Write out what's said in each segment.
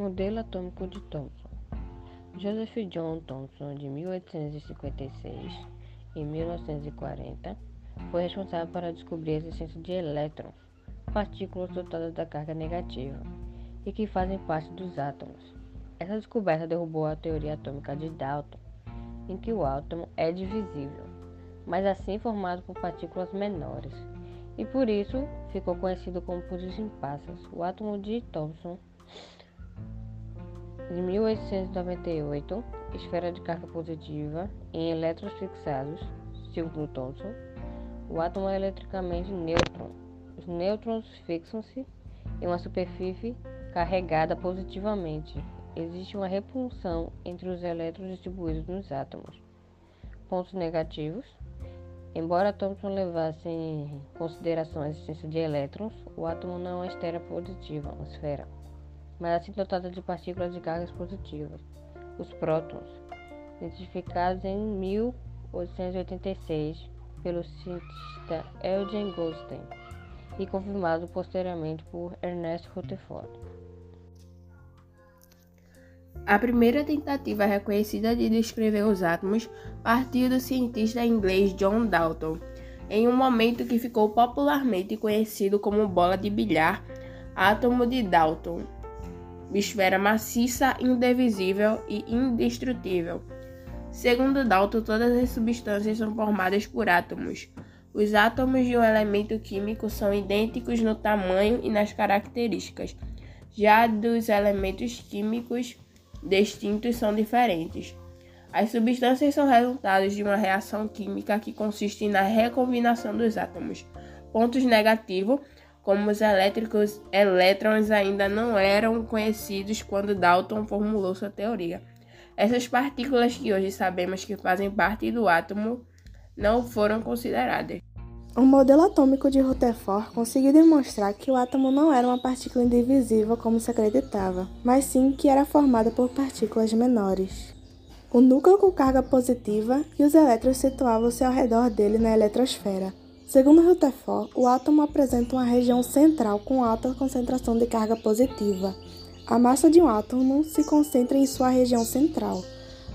Modelo atômico de Thomson. Joseph John Thomson, de 1856 e 1940, foi responsável para descobrir a existência de elétrons, partículas dotadas da carga negativa, e que fazem parte dos átomos. Essa descoberta derrubou a teoria atômica de Dalton, em que o átomo é divisível, mas assim formado por partículas menores, e por isso ficou conhecido como puros impassas. O átomo de Thomson de 1898, esfera de carga positiva em elétrons fixados, segundo Thomson, o átomo é eletricamente nêutron. Os nêutrons fixam-se em uma superfície carregada positivamente. Existe uma repulsão entre os elétrons distribuídos nos átomos. Pontos negativos. Embora Thomson levasse em consideração a existência de elétrons, o átomo não é uma esfera positiva, uma esfera mas assim dotada de partículas de cargas positivas, os prótons, identificados em 1886 pelo cientista Eugen Goldstein e confirmado posteriormente por Ernest Rutherford. A primeira tentativa reconhecida de descrever os átomos partiu do cientista inglês John Dalton, em um momento que ficou popularmente conhecido como bola de bilhar, átomo de Dalton, esfera maciça, indivisível e indestrutível. Segundo Dalton, todas as substâncias são formadas por átomos. Os átomos de um elemento químico são idênticos no tamanho e nas características, já dos elementos químicos distintos são diferentes. As substâncias são resultados de uma reação química que consiste na recombinação dos átomos. Pontos negativos como os elétricos elétrons ainda não eram conhecidos quando Dalton formulou sua teoria. Essas partículas que hoje sabemos que fazem parte do átomo não foram consideradas. O modelo atômico de Rutherford conseguiu demonstrar que o átomo não era uma partícula indivisível como se acreditava, mas sim que era formada por partículas menores. O núcleo com carga positiva e os elétrons situavam-se ao redor dele na eletrosfera, Segundo Rutherford, o átomo apresenta uma região central com alta concentração de carga positiva. A massa de um átomo se concentra em sua região central.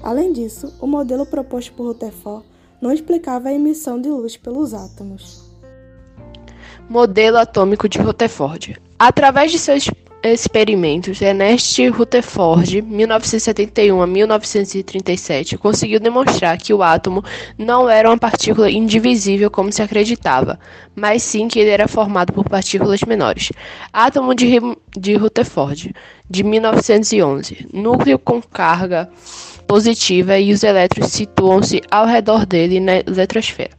Além disso, o modelo proposto por Rutherford não explicava a emissão de luz pelos átomos. Modelo atômico de Rutherford. Através de seus experimentos, Ernest Rutherford, 1971 a 1937, conseguiu demonstrar que o átomo não era uma partícula indivisível como se acreditava, mas sim que ele era formado por partículas menores. Átomo de, de Rutherford, de 1911, núcleo com carga positiva e os elétrons situam-se ao redor dele na eletrosfera.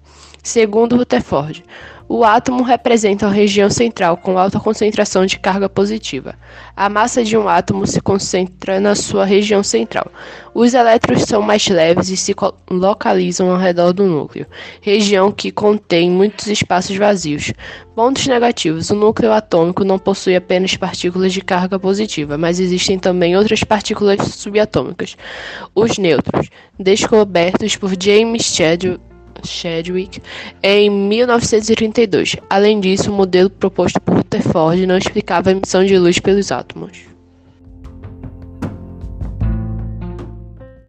Segundo Rutherford, o átomo representa uma região central com alta concentração de carga positiva. A massa de um átomo se concentra na sua região central. Os elétrons são mais leves e se localizam ao redor do núcleo, região que contém muitos espaços vazios. Pontos negativos: o núcleo atômico não possui apenas partículas de carga positiva, mas existem também outras partículas subatômicas, os nêutrons, descobertos por James Chadwick Chadwick em 1932. Além disso, o modelo proposto por Rutherford não explicava a emissão de luz pelos átomos.